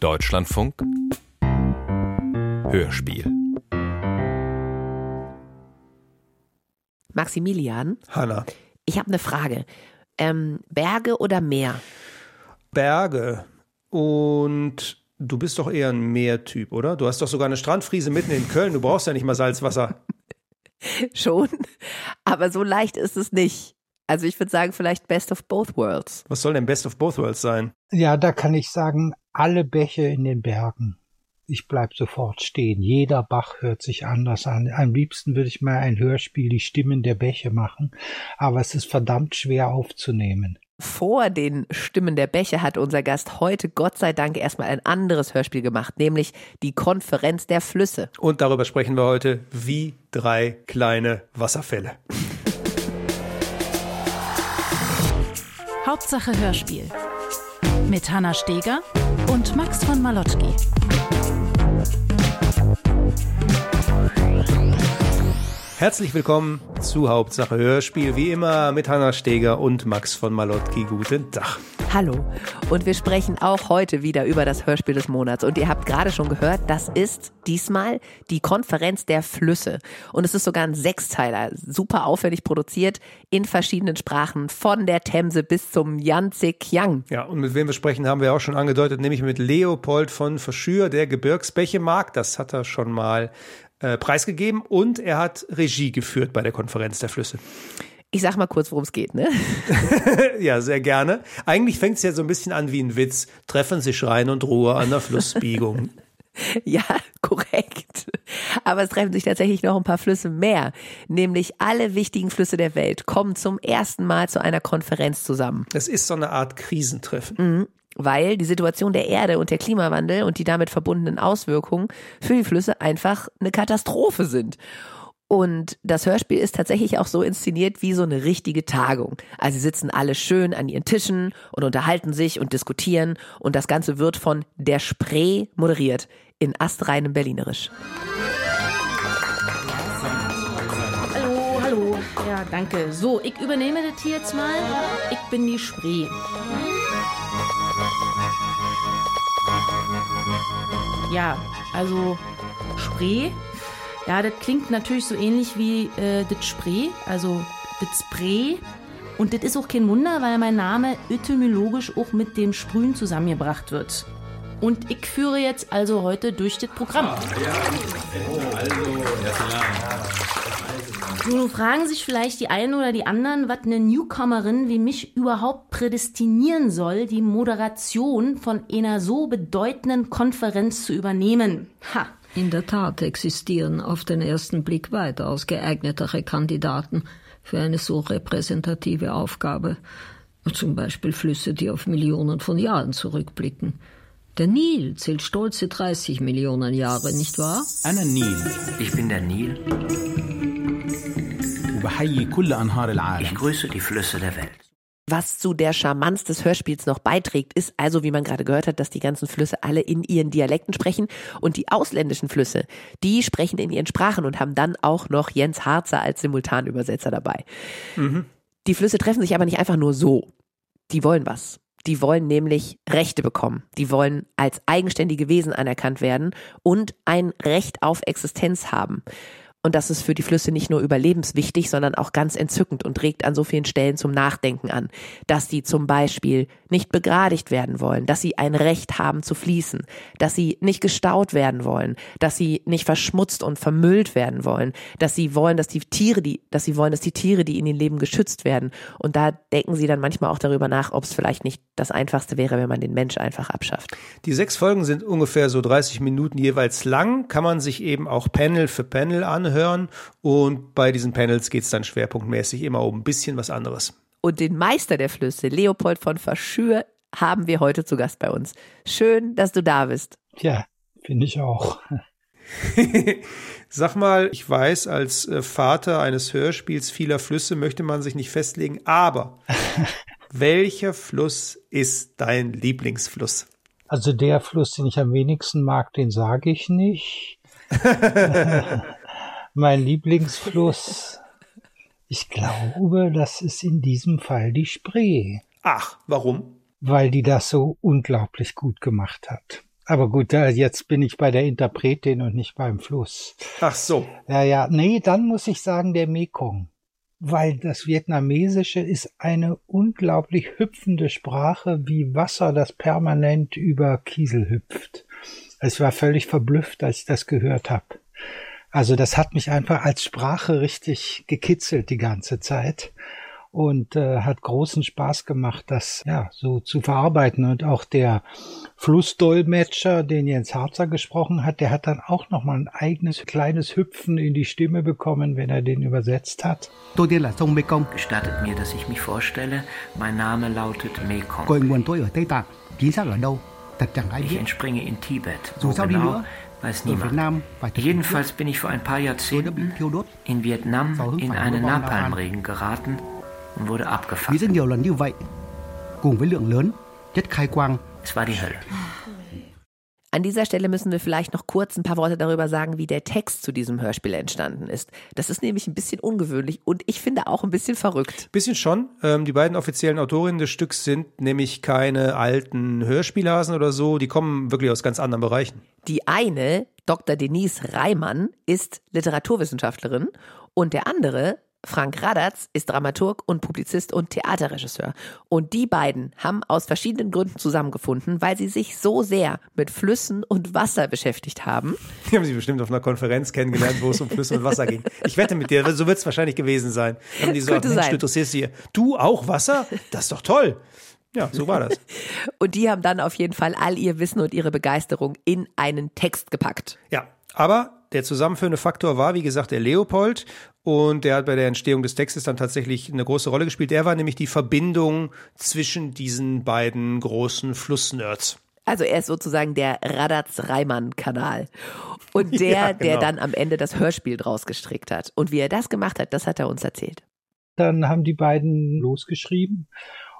Deutschlandfunk Hörspiel Maximilian, Hanna. ich habe eine Frage. Ähm, Berge oder Meer? Berge. Und du bist doch eher ein Meertyp, oder? Du hast doch sogar eine Strandfriese mitten in Köln. Du brauchst ja nicht mal Salzwasser. Schon, aber so leicht ist es nicht. Also ich würde sagen, vielleicht Best of Both Worlds. Was soll denn Best of Both Worlds sein? Ja, da kann ich sagen, alle Bäche in den Bergen. Ich bleib sofort stehen. Jeder Bach hört sich anders an. Am liebsten würde ich mal ein Hörspiel die Stimmen der Bäche machen, aber es ist verdammt schwer aufzunehmen. Vor den Stimmen der Bäche hat unser Gast heute Gott sei Dank erstmal ein anderes Hörspiel gemacht, nämlich die Konferenz der Flüsse. Und darüber sprechen wir heute wie drei kleine Wasserfälle. Hauptsache Hörspiel. Mit Hanna Steger und Max von Malotki. Herzlich willkommen zu Hauptsache Hörspiel, wie immer mit Hanna Steger und Max von Malotki. Guten Tag. Hallo. Und wir sprechen auch heute wieder über das Hörspiel des Monats. Und ihr habt gerade schon gehört, das ist diesmal die Konferenz der Flüsse. Und es ist sogar ein Sechsteiler, super aufwendig produziert, in verschiedenen Sprachen, von der Themse bis zum Yangtze Kiang. Ja, und mit wem wir sprechen, haben wir auch schon angedeutet, nämlich mit Leopold von Verschür, der Gebirgsbäche mag. Das hat er schon mal äh, preisgegeben und er hat Regie geführt bei der Konferenz der Flüsse. Ich sag mal kurz, worum es geht, ne? Ja, sehr gerne. Eigentlich fängt es ja so ein bisschen an wie ein Witz. Treffen sich Rhein und Ruhr an der Flussbiegung. Ja, korrekt. Aber es treffen sich tatsächlich noch ein paar Flüsse mehr. Nämlich alle wichtigen Flüsse der Welt kommen zum ersten Mal zu einer Konferenz zusammen. Es ist so eine Art Krisentreffen. Weil die Situation der Erde und der Klimawandel und die damit verbundenen Auswirkungen für die Flüsse einfach eine Katastrophe sind. Und das Hörspiel ist tatsächlich auch so inszeniert wie so eine richtige Tagung. Also sie sitzen alle schön an ihren Tischen und unterhalten sich und diskutieren und das Ganze wird von der Spree moderiert in astreinem Berlinerisch. Hallo, hallo. Ja, danke. So, ich übernehme das hier jetzt mal. Ich bin die Spree. Ja, also Spree. Ja, das klingt natürlich so ähnlich wie äh, das Spree, also das Spray. Und das ist auch kein Wunder, weil mein Name etymologisch auch mit dem Sprühen zusammengebracht wird. Und ich führe jetzt also heute durch das Programm. So, nun fragen sich vielleicht die einen oder die anderen, was eine Newcomerin wie mich überhaupt prädestinieren soll, die Moderation von einer so bedeutenden Konferenz zu übernehmen. Ha, In der Tat existieren auf den ersten Blick weitaus geeignetere Kandidaten für eine so repräsentative Aufgabe. Zum Beispiel Flüsse, die auf Millionen von Jahren zurückblicken. Der Nil zählt stolze 30 Millionen Jahre, nicht wahr? أنا النيل Ich bin der Nil. وبحيي كل أنهار Ich العالم grüße die Flüsse der Welt. Was zu der Charmanz des Hörspiels noch beiträgt, ist also, wie man gerade gehört hat, dass die ganzen Flüsse alle in ihren Dialekten sprechen und die ausländischen Flüsse, die sprechen in ihren Sprachen und haben dann auch noch Jens Harzer als Simultanübersetzer dabei. Die Flüsse treffen sich aber nicht einfach nur so. Die wollen was. Die wollen nämlich Rechte bekommen. Die wollen als eigenständige Wesen anerkannt werden und ein Recht auf Existenz haben. Und das ist für die Flüsse nicht nur überlebenswichtig, sondern auch ganz entzückend und regt an so vielen Stellen zum Nachdenken an, dass sie zum Beispiel nicht begradigt werden wollen, dass sie ein Recht haben zu fließen, dass sie nicht gestaut werden wollen, dass sie nicht verschmutzt und vermüllt werden wollen, dass sie wollen, dass die Tiere, die, dass sie wollen, dass die Tiere, die in ihnen leben, geschützt werden. Und da denken sie dann manchmal auch darüber nach, ob es vielleicht nicht das Einfachste wäre, wenn man den Mensch einfach abschafft. Die sechs Folgen sind ungefähr so 30 Minuten jeweils lang, kann man sich eben auch Panel für Panel anhören und bei diesen Panels geht es dann schwerpunktmäßig immer um ein bisschen was anderes. Und den Meister der Flüsse, Leopold von Verschür, haben wir heute zu Gast bei uns. Schön, dass du da bist. Ja, finde ich auch. Sag mal, ich weiß, als äh, Vater eines Hörspiels vieler Flüsse möchte man sich nicht festlegen, aber welcher Fluss ist dein Lieblingsfluss? Also der Fluss, den ich am wenigsten mag, den sage ich nicht. mein Lieblingsfluss, ich glaube, das ist in diesem Fall die Spree, Ach, warum? weil die das so unglaublich gut gemacht hat. Aber gut, jetzt bin ich bei der Interpretin und nicht beim Fluss. Ach so. Ja, ja, nee, dann muss ich sagen der Mekong. Weil das Vietnamesische ist eine unglaublich hüpfende Sprache, wie Wasser, das permanent über Kiesel hüpft. Ich war völlig verblüfft, als ich das gehört habe. Also das hat mich einfach als Sprache richtig gekitzelt die ganze Zeit und äh, hat großen Spaß gemacht, das ja so zu verarbeiten. Und auch der Flussdolmetscher, den Jens Harzer gesprochen hat, der hat dann auch noch mal ein eigenes kleines Hüpfen in die Stimme bekommen, wenn er den übersetzt hat. Gestattet mir, dass ich mich vorstelle. Mein Name lautet Mekong. Ich entspringe in Tibet. Wo genau, weiß niemand. Jedenfalls bin ich vor ein paar Jahrzehnten in Vietnam in einen Napalmregen geraten und wurde abgefangen. Es war die Hölle. An dieser Stelle müssen wir vielleicht noch kurz ein paar Worte darüber sagen, wie der Text zu diesem Hörspiel entstanden ist. Das ist nämlich ein bisschen ungewöhnlich und ich finde auch ein bisschen verrückt. Bisschen schon. Ähm, die beiden offiziellen Autorinnen des Stücks sind nämlich keine alten Hörspielhasen oder so. Die kommen wirklich aus ganz anderen Bereichen. Die eine, Dr. Denise Reimann, ist Literaturwissenschaftlerin und der andere, Frank Radatz ist Dramaturg und Publizist und Theaterregisseur. Und die beiden haben aus verschiedenen Gründen zusammengefunden, weil sie sich so sehr mit Flüssen und Wasser beschäftigt haben. Die haben sie bestimmt auf einer Konferenz kennengelernt, wo es um Flüsse und Wasser ging. Ich wette mit dir, so wird es wahrscheinlich gewesen sein. Haben die so, Mensch, du interessierst dich, du auch Wasser? Das ist doch toll. Ja, so war das. und die haben dann auf jeden Fall all ihr Wissen und ihre Begeisterung in einen Text gepackt. Ja, aber der zusammenführende Faktor war, wie gesagt, der Leopold und der hat bei der Entstehung des Textes dann tatsächlich eine große Rolle gespielt. Der war nämlich die Verbindung zwischen diesen beiden großen Flussnerds. Also er ist sozusagen der Radatz-Reimann-Kanal. Und der, ja, genau. der dann am Ende das Hörspiel draus gestrickt hat. Und wie er das gemacht hat, das hat er uns erzählt. Dann haben die beiden losgeschrieben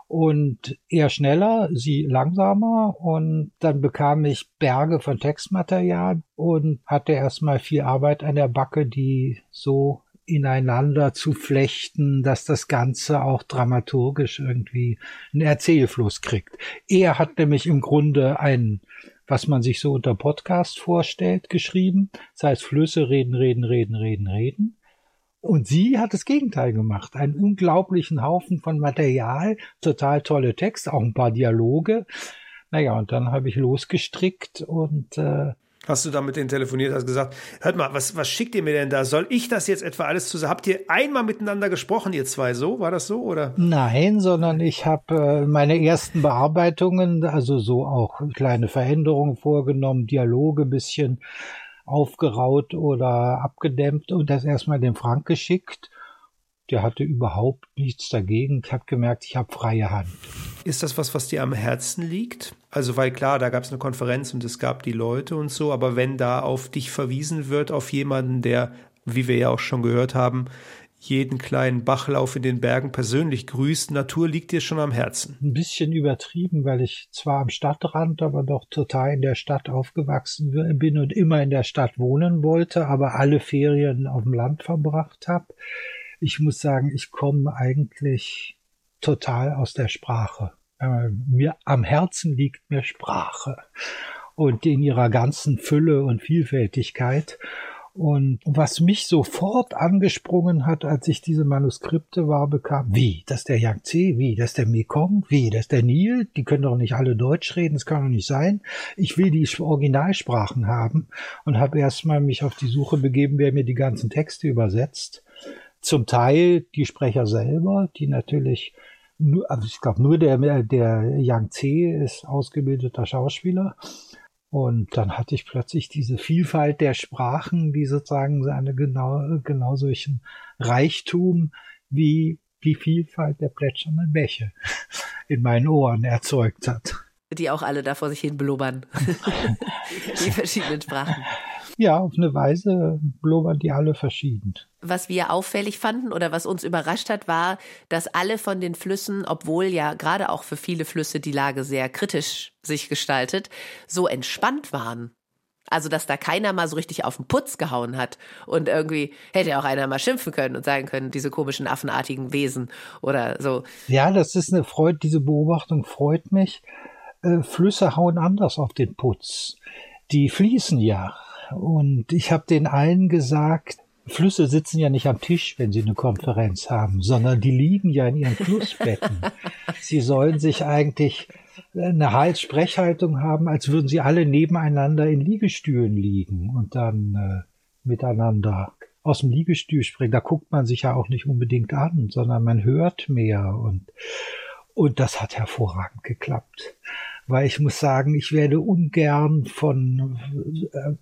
und er schneller, sie langsamer und dann bekam ich Berge von Textmaterial und hatte erstmal viel Arbeit an der Backe, die so ineinander zu flechten, dass das Ganze auch dramaturgisch irgendwie einen Erzählfluss kriegt. Er hat nämlich im Grunde ein, was man sich so unter Podcast vorstellt, geschrieben. Das heißt Flüsse reden, reden, reden, reden, reden. Und sie hat das Gegenteil gemacht. Einen unglaublichen Haufen von Material, total tolle Texte, auch ein paar Dialoge. Naja, und dann habe ich losgestrickt und äh, Hast du da mit denen telefoniert, hast gesagt, hört mal, was, was schickt ihr mir denn da? Soll ich das jetzt etwa alles zusammen? Habt ihr einmal miteinander gesprochen, ihr zwei so? War das so, oder? Nein, sondern ich habe äh, meine ersten Bearbeitungen, also so auch kleine Veränderungen vorgenommen, Dialoge bisschen aufgeraut oder abgedämmt und das erstmal dem Frank geschickt. Der hatte überhaupt nichts dagegen. Ich habe gemerkt, ich habe freie Hand. Ist das was, was dir am Herzen liegt? Also, weil klar, da gab es eine Konferenz und es gab die Leute und so, aber wenn da auf dich verwiesen wird, auf jemanden, der, wie wir ja auch schon gehört haben, jeden kleinen Bachlauf in den Bergen persönlich grüßt. Natur liegt dir schon am Herzen. Ein bisschen übertrieben, weil ich zwar am Stadtrand, aber doch total in der Stadt aufgewachsen bin und immer in der Stadt wohnen wollte, aber alle Ferien auf dem Land verbracht habe. Ich muss sagen, ich komme eigentlich total aus der Sprache. Äh, mir am Herzen liegt mir Sprache und in ihrer ganzen Fülle und Vielfältigkeit. Und was mich sofort angesprungen hat, als ich diese Manuskripte war, bekam, wie, das ist der Yangtze, wie, das ist der Mekong, wie, das ist der Nil, die können doch nicht alle Deutsch reden, das kann doch nicht sein. Ich will die Originalsprachen haben und habe erstmal mich auf die Suche begeben, wer mir die ganzen Texte übersetzt. Zum Teil die Sprecher selber, die natürlich nur, also ich glaube nur der, der Yangtze ist ausgebildeter Schauspieler und dann hatte ich plötzlich diese Vielfalt der Sprachen, die sozusagen eine genau, genau solchen Reichtum wie die Vielfalt der plätschernden Bäche in meinen Ohren erzeugt hat. Die auch alle da vor sich hin blubbern. die verschiedenen Sprachen. Ja, auf eine Weise blubbern die alle verschieden. Was wir auffällig fanden oder was uns überrascht hat, war, dass alle von den Flüssen, obwohl ja gerade auch für viele Flüsse die Lage sehr kritisch sich gestaltet, so entspannt waren. Also, dass da keiner mal so richtig auf den Putz gehauen hat. Und irgendwie hätte auch einer mal schimpfen können und sagen können, diese komischen affenartigen Wesen oder so. Ja, das ist eine Freude, diese Beobachtung freut mich äh, Flüsse hauen anders auf den Putz. Die fließen ja. Und ich habe den einen gesagt, Flüsse sitzen ja nicht am Tisch, wenn sie eine Konferenz haben, sondern die liegen ja in ihren Flussbetten. sie sollen sich eigentlich eine Hals-Sprechhaltung haben, als würden sie alle nebeneinander in Liegestühlen liegen und dann äh, miteinander aus dem Liegestuhl springen. Da guckt man sich ja auch nicht unbedingt an, sondern man hört mehr und und das hat hervorragend geklappt weil ich muss sagen, ich werde ungern von,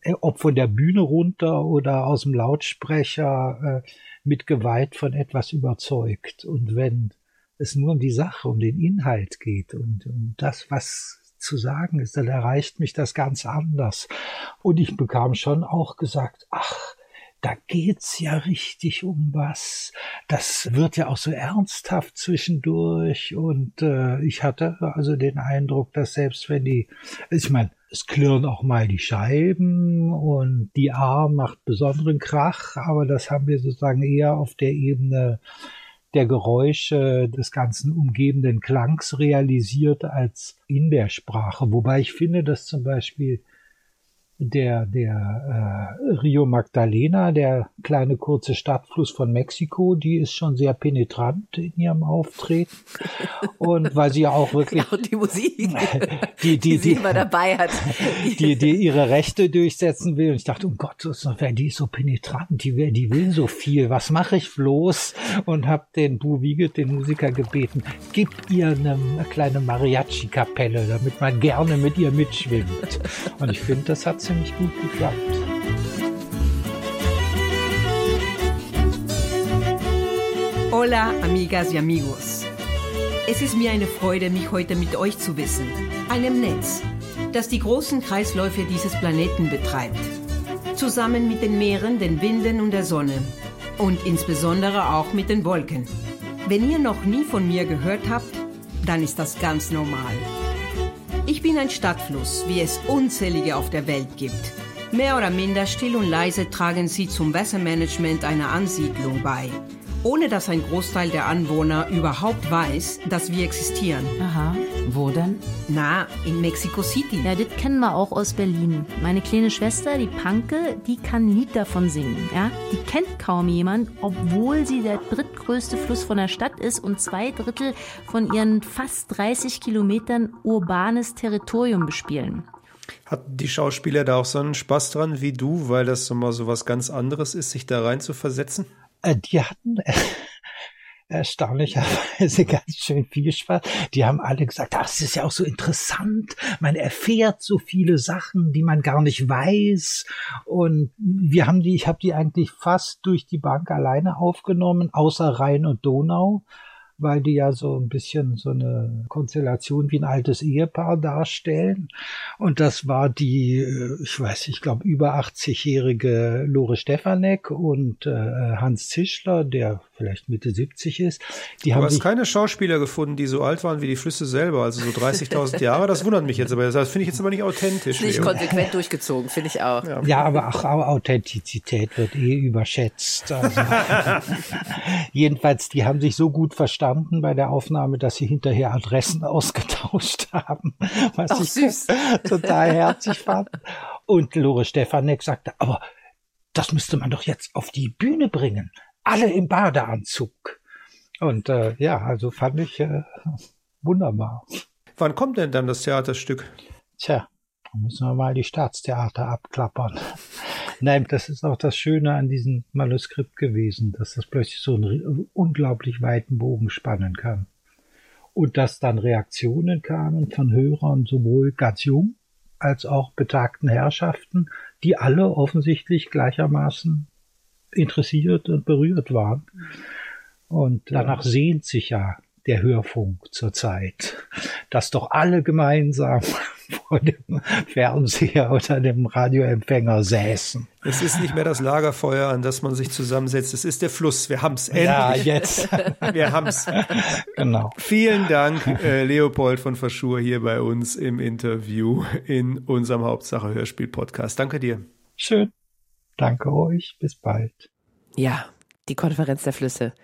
äh, ob von der Bühne runter oder aus dem Lautsprecher äh, mit Gewalt von etwas überzeugt. Und wenn es nur um die Sache, um den Inhalt geht und um das, was zu sagen ist, dann erreicht mich das ganz anders. Und ich bekam schon auch gesagt, ach, da geht's ja richtig um was. Das wird ja auch so ernsthaft zwischendurch und äh, ich hatte also den Eindruck, dass selbst wenn die, ich meine, es klirren auch mal die Scheiben und die A macht besonderen Krach, aber das haben wir sozusagen eher auf der Ebene der Geräusche des ganzen umgebenden Klangs realisiert als in der Sprache. Wobei ich finde, dass zum Beispiel der, der äh, Rio Magdalena, der kleine kurze Stadtfluss von Mexiko, die ist schon sehr penetrant in ihrem Auftreten. Und weil sie ja auch wirklich. Genau, die Musik, die, die, die, die immer dabei hat. Die, die ihre Rechte durchsetzen will. Und ich dachte, um Gottes Willen, die ist so penetrant, die, die will so viel. Was mache ich bloß? Und habe den Bu Wiegelt, den Musiker, gebeten, gib ihr eine, eine kleine Mariachi-Kapelle, damit man gerne mit ihr mitschwimmt. Und ich finde, das hat ziemlich gut geklappt. Hola, amigas y amigos. Es ist mir eine Freude, mich heute mit euch zu wissen, einem Netz, das die großen Kreisläufe dieses Planeten betreibt. Zusammen mit den Meeren, den Winden und der Sonne. Und insbesondere auch mit den Wolken. Wenn ihr noch nie von mir gehört habt, dann ist das ganz normal. Ich bin ein Stadtfluss, wie es unzählige auf der Welt gibt. Mehr oder minder still und leise tragen sie zum Wassermanagement einer Ansiedlung bei ohne dass ein Großteil der Anwohner überhaupt weiß, dass wir existieren. Aha, wo denn? Na, in Mexico City. Ja, das kennen wir auch aus Berlin. Meine kleine Schwester, die Panke, die kann ein Lied davon singen. Ja? Die kennt kaum jemand, obwohl sie der drittgrößte Fluss von der Stadt ist und zwei Drittel von ihren fast 30 Kilometern urbanes Territorium bespielen. Hatten die Schauspieler da auch so einen Spaß dran wie du, weil das so mal so was ganz anderes ist, sich da rein zu versetzen? Äh, die hatten erstaunlicherweise ganz schön viel Spaß. Die haben alle gesagt, das ist ja auch so interessant. Man erfährt so viele Sachen, die man gar nicht weiß. Und wir haben die, ich habe die eigentlich fast durch die Bank alleine aufgenommen, außer Rhein und Donau weil die ja so ein bisschen so eine Konstellation wie ein altes Ehepaar darstellen. Und das war die, äh, ich weiß, ich glaube, über 80-jährige Lore Stefanek und äh, Hans Zischler, der vielleicht Mitte 70 ist. Die du haben hast keine Schauspieler gefunden, die so alt waren wie die Flüsse selber, also so 30.000 Jahre. Das wundert mich jetzt, aber das finde ich jetzt aber nicht authentisch. Nicht konsequent durchgezogen, finde ich auch. Ja, ja aber auch Authentizität wird eh überschätzt. Also, jedenfalls, die haben sich so gut verstanden bei der Aufnahme, dass sie hinterher Adressen ausgetauscht haben, was Ach, ich süß. total herzig fand. Und Lore Stefanek sagte, aber das müsste man doch jetzt auf die Bühne bringen alle im Badeanzug. Und äh, ja, also fand ich äh, wunderbar. Wann kommt denn dann das Theaterstück? Tja, da müssen wir mal die Staatstheater abklappern. Nein, das ist auch das Schöne an diesem Manuskript gewesen, dass das plötzlich so einen unglaublich weiten Bogen spannen kann. Und dass dann Reaktionen kamen von Hörern sowohl ganz jung als auch betagten Herrschaften, die alle offensichtlich gleichermaßen interessiert und berührt waren. Und danach ja. sehnt sich ja der Hörfunk zurzeit, dass doch alle gemeinsam vor dem Fernseher oder dem Radioempfänger säßen. Es ist nicht mehr das Lagerfeuer, an das man sich zusammensetzt. Es ist der Fluss. Wir haben's endlich. Ja, jetzt. Wir haben's. Genau. Vielen Dank, äh, Leopold von Verschur hier bei uns im Interview in unserem Hauptsache Hörspiel Podcast. Danke dir. Schön. Danke euch, bis bald. Ja, die Konferenz der Flüsse.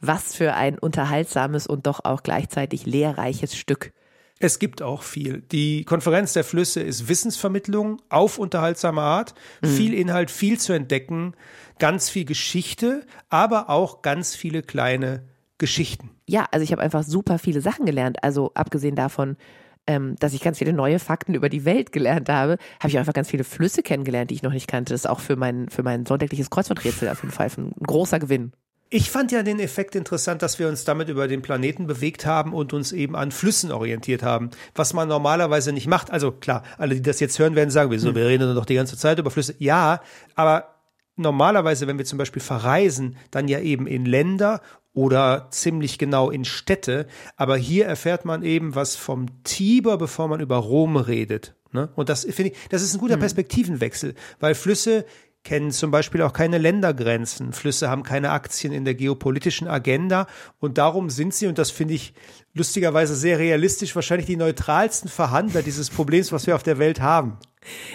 Was für ein unterhaltsames und doch auch gleichzeitig lehrreiches Stück. Es gibt auch viel. Die Konferenz der Flüsse ist Wissensvermittlung auf unterhaltsame Art, mhm. viel Inhalt, viel zu entdecken, ganz viel Geschichte, aber auch ganz viele kleine Geschichten. Ja, also ich habe einfach super viele Sachen gelernt. Also abgesehen davon, ähm, dass ich ganz viele neue Fakten über die Welt gelernt habe, habe ich einfach ganz viele Flüsse kennengelernt, die ich noch nicht kannte. Das ist auch für mein, für mein sonntägliches Kreuzworträtsel auf jeden Fall ein großer Gewinn. Ich fand ja den Effekt interessant, dass wir uns damit über den Planeten bewegt haben und uns eben an Flüssen orientiert haben, was man normalerweise nicht macht. Also klar, alle, die das jetzt hören, werden sagen, wieso, hm. wir reden doch die ganze Zeit über Flüsse. Ja, aber normalerweise, wenn wir zum Beispiel verreisen, dann ja eben in Länder oder ziemlich genau in Städte. Aber hier erfährt man eben was vom Tiber, bevor man über Rom redet. Ne? Und das finde ich, das ist ein guter hm. Perspektivenwechsel, weil Flüsse kennen zum Beispiel auch keine Ländergrenzen. Flüsse haben keine Aktien in der geopolitischen Agenda und darum sind sie, und das finde ich lustigerweise sehr realistisch, wahrscheinlich die neutralsten Verhandler dieses Problems, was wir auf der Welt haben.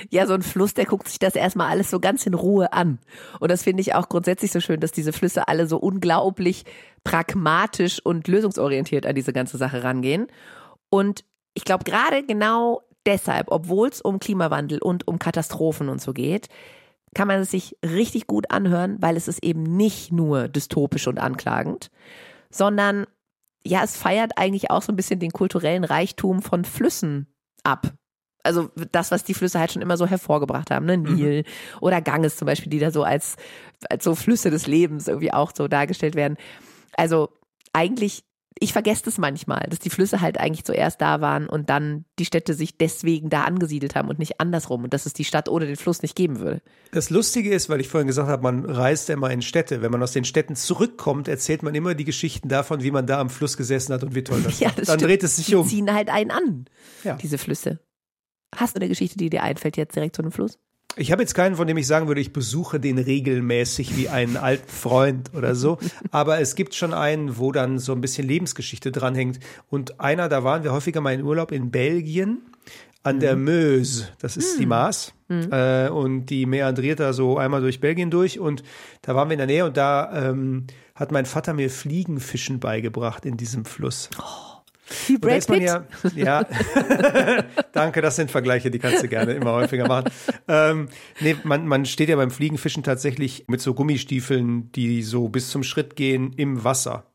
Ja, so ein Fluss, der guckt sich das erstmal alles so ganz in Ruhe an. Und das finde ich auch grundsätzlich so schön, dass diese Flüsse alle so unglaublich pragmatisch und lösungsorientiert an diese ganze Sache rangehen. Und ich glaube, gerade genau deshalb, obwohl es um Klimawandel und um Katastrophen und so geht, kann man es sich richtig gut anhören, weil es ist eben nicht nur dystopisch und anklagend, sondern ja, es feiert eigentlich auch so ein bisschen den kulturellen Reichtum von Flüssen ab. Also das, was die Flüsse halt schon immer so hervorgebracht haben, ne? Mhm. Nil mhm. oder Ganges zum Beispiel, die da so als, als so Flüsse des Lebens irgendwie auch so dargestellt werden. Also eigentlich ich vergesse das manchmal, dass die Flüsse halt eigentlich zuerst da waren und dann die Städte sich deswegen da angesiedelt haben und nicht andersrum und dass es die Stadt ohne den Fluss nicht geben würde. Das Lustige ist, weil ich vorhin gesagt habe, man reist immer in Städte. Wenn man aus den Städten zurückkommt, erzählt man immer die Geschichten davon, wie man da am Fluss gesessen hat und wie toll das ja, war. Das dann stimmt. dreht es sich die um. Die ziehen halt einen an, ja. diese Flüsse. Hast du eine Geschichte, die dir einfällt jetzt direkt zu einem Fluss? Ich habe jetzt keinen, von dem ich sagen würde, ich besuche den regelmäßig wie einen alten Freund oder so. Aber es gibt schon einen, wo dann so ein bisschen Lebensgeschichte dranhängt. Und einer, da waren wir häufiger mal in Urlaub in Belgien an mhm. der Meuse. Das ist mhm. die Maas. Mhm. Äh, und die meandriert da so einmal durch Belgien durch. Und da waren wir in der Nähe und da ähm, hat mein Vater mir Fliegenfischen beigebracht in diesem Fluss. Oh. Wie Brad Pitt? Ja, ja. danke, das sind Vergleiche, die kannst du gerne immer häufiger machen. Ähm, nee, man, man steht ja beim Fliegenfischen tatsächlich mit so Gummistiefeln, die so bis zum Schritt gehen im Wasser.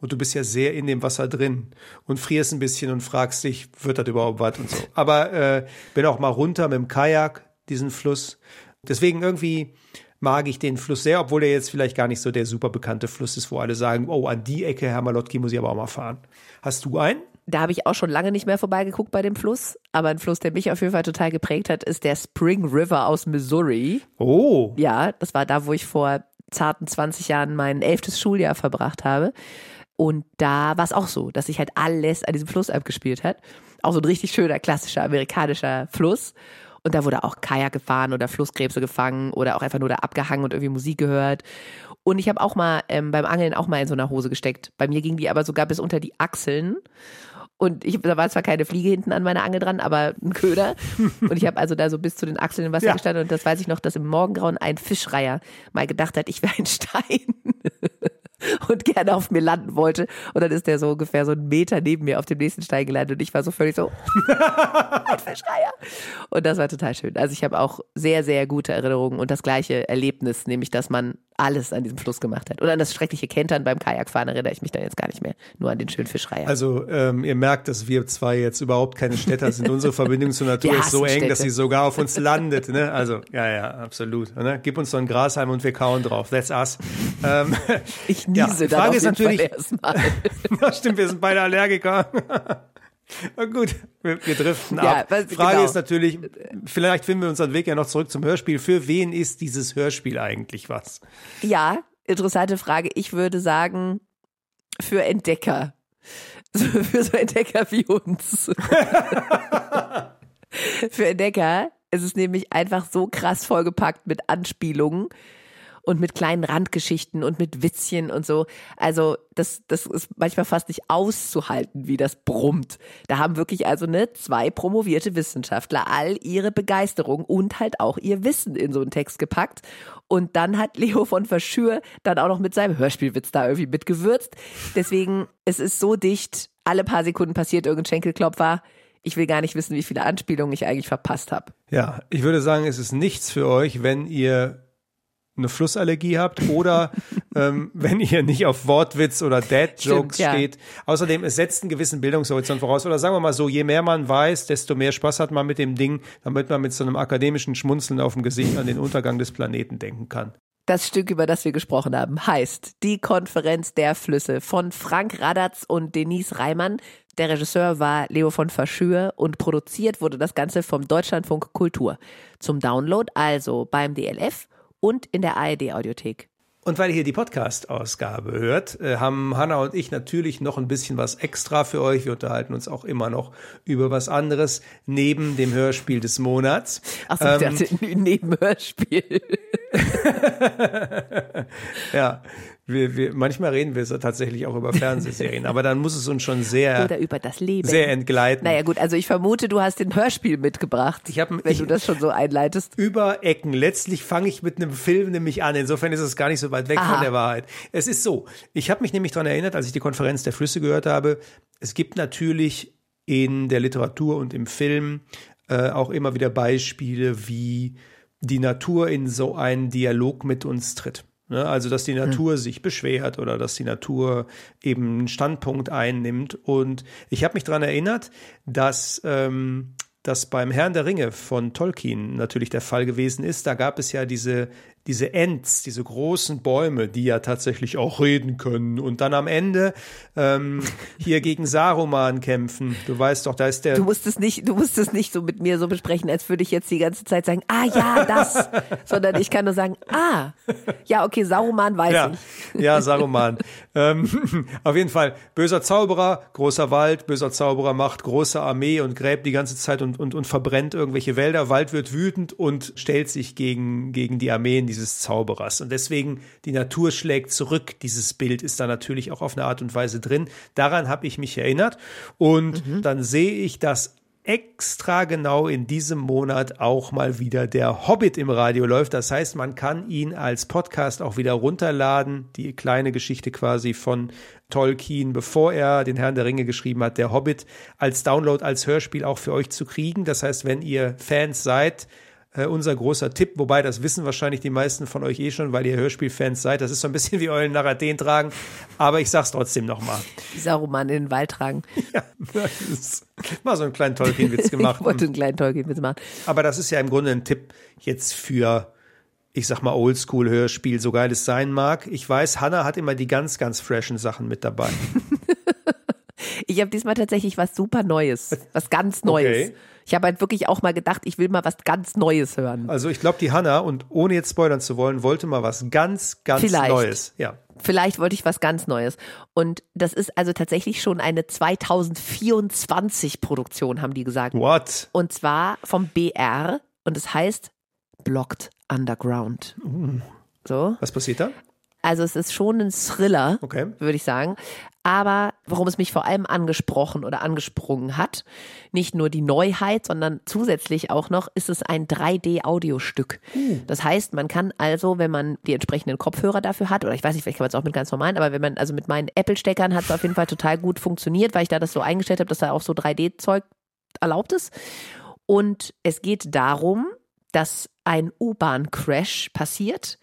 Und du bist ja sehr in dem Wasser drin und frierst ein bisschen und fragst dich, wird das überhaupt was und so. Aber äh, bin auch mal runter mit dem Kajak, diesen Fluss. Deswegen irgendwie mag ich den Fluss sehr, obwohl er jetzt vielleicht gar nicht so der super bekannte Fluss ist, wo alle sagen, oh, an die Ecke Herr Malotki muss ich aber auch mal fahren. Hast du einen? Da habe ich auch schon lange nicht mehr vorbeigeguckt bei dem Fluss. Aber ein Fluss, der mich auf jeden Fall total geprägt hat, ist der Spring River aus Missouri. Oh. Ja, das war da, wo ich vor zarten 20 Jahren mein elftes Schuljahr verbracht habe. Und da war es auch so, dass sich halt alles an diesem Fluss abgespielt hat. Auch so ein richtig schöner, klassischer amerikanischer Fluss. Und da wurde auch Kajak gefahren oder Flusskrebse gefangen oder auch einfach nur da abgehangen und irgendwie Musik gehört. Und ich habe auch mal ähm, beim Angeln auch mal in so einer Hose gesteckt. Bei mir ging die aber sogar bis unter die Achseln. Und ich, da war zwar keine Fliege hinten an meiner Angel dran, aber ein Köder. Und ich habe also da so bis zu den Achseln im Wasser ja. gestanden. Und das weiß ich noch, dass im Morgengrauen ein Fischreier mal gedacht hat, ich wäre ein Stein. und gerne auf mir landen wollte. Und dann ist der so ungefähr so einen Meter neben mir auf dem nächsten Stein gelandet und ich war so völlig so, ein Verschreier. Und das war total schön. Also ich habe auch sehr, sehr gute Erinnerungen und das gleiche Erlebnis, nämlich dass man alles an diesem Fluss gemacht hat. Und an das schreckliche Kentern beim Kajakfahren erinnere ich mich dann jetzt gar nicht mehr. Nur an den schönen Fischreier. Also ähm, ihr merkt, dass wir zwei jetzt überhaupt keine Städter sind. Unsere Verbindung zur Natur ist so eng, Städte. dass sie sogar auf uns landet. Ne? Also ja, ja, absolut. Ne? Gib uns so ein Grashalm und wir kauen drauf. That's us. Ähm, ich niese ja, Frage ist natürlich, erstmal. stimmt, wir sind beide Allergiker. Gut, wir, wir driften ja, ab. Was, Frage genau. ist natürlich, vielleicht finden wir unseren Weg ja noch zurück zum Hörspiel. Für wen ist dieses Hörspiel eigentlich was? Ja, interessante Frage. Ich würde sagen, für Entdecker. für so Entdecker wie uns. für Entdecker. Es ist nämlich einfach so krass vollgepackt mit Anspielungen und mit kleinen Randgeschichten und mit Witzchen und so. Also das, das ist manchmal fast nicht auszuhalten, wie das brummt. Da haben wirklich also ne zwei promovierte Wissenschaftler all ihre Begeisterung und halt auch ihr Wissen in so einen Text gepackt. Und dann hat Leo von Verschür dann auch noch mit seinem Hörspielwitz da irgendwie mitgewürzt. Deswegen, es ist so dicht alle paar Sekunden passiert irgendein Schenkelklopfer. Ich will gar nicht wissen, wie viele Anspielungen ich eigentlich verpasst habe. Ja, ich würde sagen, es ist nichts für euch, wenn ihr eine Flussallergie habt oder ähm, wenn ihr nicht auf Wortwitz oder Dad-Jokes ja. steht. Außerdem, es setzt einen gewissen Bildungshorizont voraus. Oder sagen wir mal so, je mehr man weiß, desto mehr Spaß hat man mit dem Ding, damit man mit so einem akademischen Schmunzeln auf dem Gesicht an den Untergang des Planeten denken kann. Das Stück, über das wir gesprochen haben, heißt Die Konferenz der Flüsse von Frank Radatz und Denise Reimann. Der Regisseur war Leo von Verschür und produziert wurde das Ganze vom Deutschlandfunk Kultur. Zum Download also beim DLF und in der ARD Audiothek. Und weil ihr hier die Podcast-Ausgabe hört, äh, haben Hanna und ich natürlich noch ein bisschen was extra für euch. Wir unterhalten uns auch immer noch über was anderes neben dem Hörspiel des Monats. Achso, ähm, ich dachte, neben Hörspiel. ja, wir, wir, manchmal reden wir so tatsächlich auch über Fernsehserien, aber dann muss es uns schon sehr oder über das Leben sehr entgleiten. Naja gut, also ich vermute, du hast den Hörspiel mitgebracht, ich hab, wenn ich, du das schon so einleitest. Über Ecken. Letztlich fange ich mit einem Film nämlich an. Insofern ist es gar nicht so weit weg Aha. von der Wahrheit. Es ist so. Ich habe mich nämlich daran erinnert, als ich die Konferenz der Flüsse gehört habe. Es gibt natürlich in der Literatur und im Film äh, auch immer wieder Beispiele, wie die Natur in so einen Dialog mit uns tritt. Ne? Also, dass die hm. Natur hm. sich beschwert oder dass die Natur eben einen Standpunkt einnimmt. Und ich habe mich daran erinnert, dass ähm, das beim Herrn der Ringe von Tolkien natürlich der Fall gewesen ist. Da gab es ja diese diese Ents, diese großen Bäume, die ja tatsächlich auch reden können und dann am Ende ähm, hier gegen Saruman kämpfen. Du weißt doch, da ist der. Du musst es nicht, du musst es nicht so mit mir so besprechen, als würde ich jetzt die ganze Zeit sagen, ah ja, das, sondern ich kann nur sagen, ah, ja, okay, Saruman weiß ja, ich. Ja, Saruman. ähm, auf jeden Fall böser Zauberer, großer Wald, böser Zauberer macht große Armee und gräbt die ganze Zeit und und und verbrennt irgendwelche Wälder. Wald wird wütend und stellt sich gegen gegen die Armeen dieses Zauberers. Und deswegen, die Natur schlägt zurück. Dieses Bild ist da natürlich auch auf eine Art und Weise drin. Daran habe ich mich erinnert. Und mhm. dann sehe ich, dass extra genau in diesem Monat auch mal wieder der Hobbit im Radio läuft. Das heißt, man kann ihn als Podcast auch wieder runterladen. Die kleine Geschichte quasi von Tolkien, bevor er den Herrn der Ringe geschrieben hat, der Hobbit als Download, als Hörspiel auch für euch zu kriegen. Das heißt, wenn ihr Fans seid, äh, unser großer Tipp, wobei das wissen wahrscheinlich die meisten von euch eh schon, weil ihr Hörspielfans seid. Das ist so ein bisschen wie Eulen nach Athen tragen, aber ich sag's trotzdem nochmal. Saruman in den Wald tragen. Ja, das ist mal so einen kleinen Tolkien-Witz gemacht. ich wollte einen kleinen Tolkien-Witz machen. Aber das ist ja im Grunde ein Tipp jetzt für ich sag mal, Oldschool-Hörspiel, so geil es sein mag. Ich weiß, Hannah hat immer die ganz, ganz freshen Sachen mit dabei. ich habe diesmal tatsächlich was super Neues, was ganz Neues. Okay. Ich habe halt wirklich auch mal gedacht, ich will mal was ganz Neues hören. Also ich glaube, die Hanna, und ohne jetzt spoilern zu wollen, wollte mal was ganz, ganz Vielleicht. Neues. Ja. Vielleicht wollte ich was ganz Neues. Und das ist also tatsächlich schon eine 2024 Produktion, haben die gesagt. What? Und zwar vom BR und es heißt Blocked Underground. Uh. So. Was passiert da? Also es ist schon ein Thriller, okay. würde ich sagen. Aber warum es mich vor allem angesprochen oder angesprungen hat, nicht nur die Neuheit, sondern zusätzlich auch noch, ist es ein 3D-Audiostück. Uh. Das heißt, man kann also, wenn man die entsprechenden Kopfhörer dafür hat, oder ich weiß nicht, vielleicht kann man es auch mit ganz normalen, aber wenn man, also mit meinen Apple-Steckern hat es auf jeden Fall total gut funktioniert, weil ich da das so eingestellt habe, dass da auch so 3D-Zeug erlaubt ist. Und es geht darum, dass ein U-Bahn-Crash passiert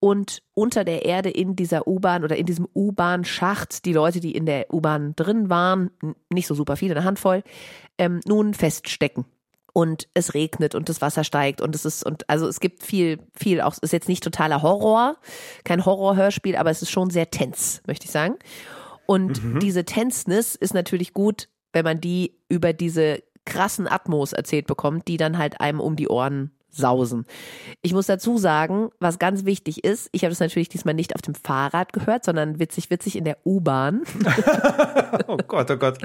und unter der Erde in dieser U-Bahn oder in diesem U-Bahn-Schacht die Leute, die in der U-Bahn drin waren, nicht so super viele, eine Handvoll, ähm, nun feststecken. Und es regnet und das Wasser steigt und es ist, und also es gibt viel, viel auch, es ist jetzt nicht totaler Horror, kein Horror-Hörspiel, aber es ist schon sehr tens, möchte ich sagen. Und mhm. diese Tensness ist natürlich gut, wenn man die über diese krassen Atmos erzählt bekommt, die dann halt einem um die Ohren sausen. Ich muss dazu sagen, was ganz wichtig ist, ich habe das natürlich diesmal nicht auf dem Fahrrad gehört, sondern witzig, witzig in der U-Bahn. oh Gott, oh Gott.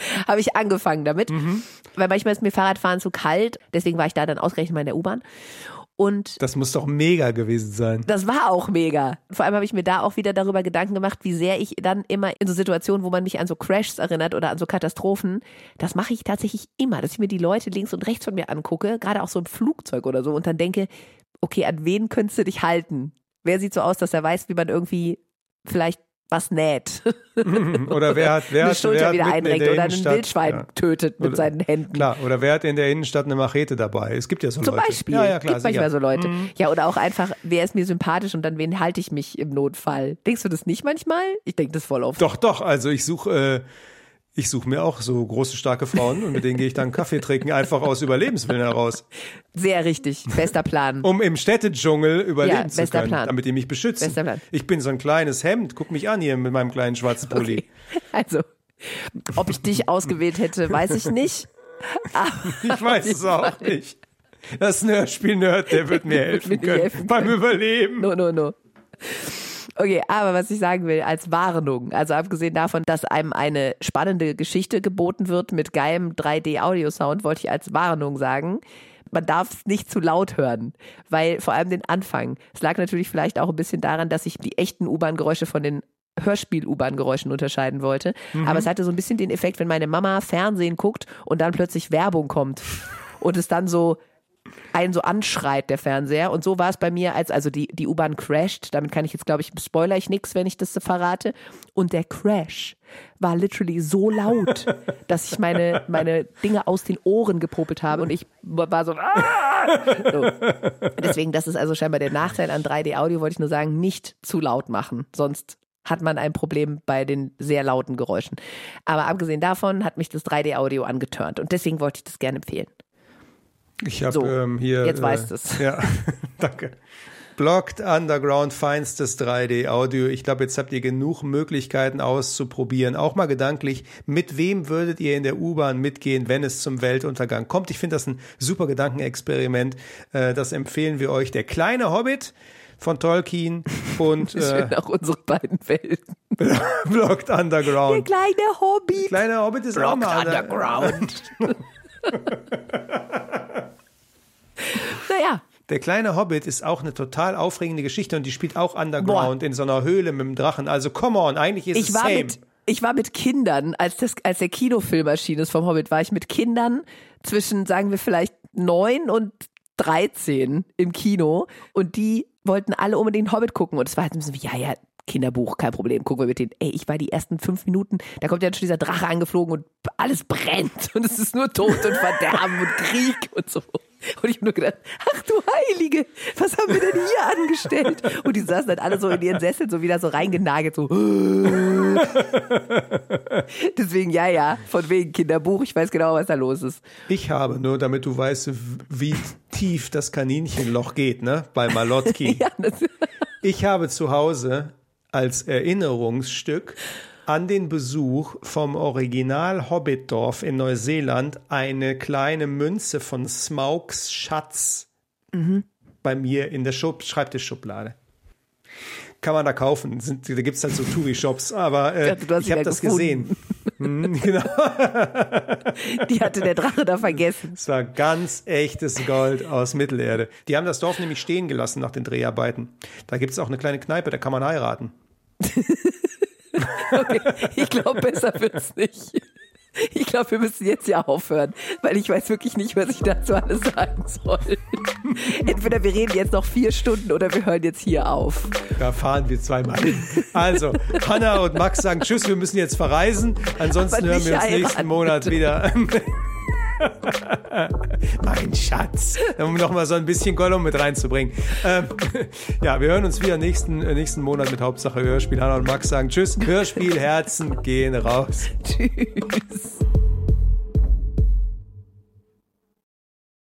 habe ich angefangen damit, mhm. weil manchmal ist mir Fahrradfahren zu kalt, deswegen war ich da dann ausgerechnet mal in der U-Bahn. Und das muss doch mega gewesen sein. Das war auch mega. Vor allem habe ich mir da auch wieder darüber Gedanken gemacht, wie sehr ich dann immer in so Situationen, wo man mich an so Crashs erinnert oder an so Katastrophen, das mache ich tatsächlich immer, dass ich mir die Leute links und rechts von mir angucke, gerade auch so im Flugzeug oder so, und dann denke, okay, an wen könntest du dich halten? Wer sieht so aus, dass er weiß, wie man irgendwie vielleicht was näht. oder wer hat, wer eine hat, Schulter wer hat wieder einrenkt der oder ein Wildschwein ja. tötet mit Oder- seinen Händen. Klar, oder wer hat in der Innenstadt eine Machete dabei? Es gibt ja so Zum Leute. Beispiel. Ja, ja, klar. Gibt manchmal sicher. Mhm. so Leute. Ja, oder auch einfach, wer ist mir sympathisch und dann wen halte ich mich im Notfall? Denkst du das nicht manchmal? Ich denke das voll oft. Doch, doch. Also ich suche äh, ich suche mir auch so große, starke Frauen und mit denen gehe ich dann Kaffee trinken, einfach aus Überlebenswillen heraus. Sehr richtig. Bester Plan. Um im Städtedschungel überleben Ja, zu können, Plan. damit die mich beschützen. Bester Plan. Ich bin so ein kleines Hemd. Guck mich an hier mit meinem kleinen schwarzen Pulli. Okay. Also, ob ich dich ausgewählt hätte, weiß ich nicht. Ich weiß es auch nicht. Das Hörspiel-Nerd, der wird mir mir helfen nicht können helfen beim können. Überleben. No, no, no. Okay, aber was ich sagen will, als Warnung, also abgesehen davon, dass einem eine spannende Geschichte geboten wird mit geilem 3D-Audio-Sound, wollte ich als Warnung sagen, man darf es nicht zu laut hören, weil vor allem den Anfang. Es lag natürlich vielleicht auch ein bisschen daran, dass ich die echten U-Bahn-Geräusche von den Hörspiel-U-Bahn-Geräuschen unterscheiden wollte. Aber es hatte so ein bisschen den Effekt, wenn meine Mama Fernsehen guckt und dann plötzlich Werbung kommt und es dann so einen so anschreit, der Fernseher. Und so war es bei mir, als also die, die U-Bahn crasht. Damit kann ich jetzt, glaube ich, spoiler ich nix, wenn ich das verrate. Und der Crash war literally so laut, dass ich meine, meine Dinge aus den Ohren gepopelt habe. Und ich war so, ah! so. Deswegen, das ist also scheinbar der Nachteil an 3D-Audio, wollte ich nur sagen, nicht zu laut machen. Sonst hat man ein Problem bei den sehr lauten Geräuschen. Aber abgesehen davon hat mich das 3D-Audio angetörnt. Und deswegen wollte ich das gerne empfehlen. Ich habe So, ähm, hier. jetzt weißt du's. Ja, danke. Blocked Underground feinstes 3D-Audio. Ich glaube, jetzt habt ihr genug Möglichkeiten auszuprobieren. Auch mal gedanklich, mit wem würdet ihr in der U-Bahn mitgehen, wenn es zum Weltuntergang kommt? Ich finde das ein super Gedankenexperiment. Äh, das empfehlen wir euch. Der kleine Hobbit von Tolkien und äh, auch unsere beiden Welten. Blocked Underground. Der kleine Hobby. Kleiner Hobbit ist auch mal Underground. Naja, Der kleine Hobbit ist auch eine total aufregende Geschichte und die spielt auch Underground in so einer Höhle mit dem Drachen. Also come on, eigentlich ist ich es war same. mit ich war mit Kindern, als das als der Kinofilm erschienen ist vom Hobbit, war ich mit Kindern zwischen sagen wir vielleicht neun und 13 im Kino und die wollten alle unbedingt den Hobbit gucken und es war halt so wie ja ja Kinderbuch, kein Problem, gucken wir mit denen. Ey, ich war die ersten fünf Minuten, da kommt ja schon dieser Drache angeflogen und alles brennt und es ist nur Tod und Verderben und Krieg und so. Und ich habe nur gedacht, ach du Heilige, was haben wir denn hier angestellt? Und die saßen dann alle so in ihren Sesseln so wieder so reingenagelt, so. Deswegen, ja, ja, von wegen Kinderbuch, ich weiß genau, was da los ist. Ich habe, nur damit du weißt, wie tief das Kaninchenloch geht, ne? Bei Malotki. Ja, Ich habe zu Hause als Erinnerungsstück an den Besuch vom Original Hobbitdorf in Neuseeland eine kleine Münze von Smaugs Schatz bei mir in der Schub Schreibtischschublade. Kann man da kaufen. Sind, da gibt's halt so Touri-Shops, aber äh, Ja, ich habe das gefunden. gesehen. Hm, genau. die hatte der Drache da vergessen. Es war ganz echtes Gold aus Mittelerde. Die haben das Dorf nämlich stehen gelassen nach den Dreharbeiten. Da gibt's auch eine kleine Kneipe, da kann man heiraten. Okay, ich glaube, besser wird's nicht. Ich glaube, wir müssen jetzt ja aufhören, weil ich weiß wirklich nicht, was ich dazu alles sagen soll. Entweder wir reden jetzt noch vier Stunden oder wir hören jetzt hier auf. Da fahren wir zweimal hin. Also, Hanna und Max sagen Tschüss, wir müssen jetzt verreisen. Ansonsten hören wir uns nächsten Monat wieder. mein Schatz. Um noch mal so ein bisschen Gollum mit reinzubringen. Ähm, ja, wir hören uns wieder nächsten, äh, nächsten Monat mit Hauptsache Hörspiel. Hanna und Max sagen Tschüss. Hörspiel, Herzen gehen raus. Tschüss.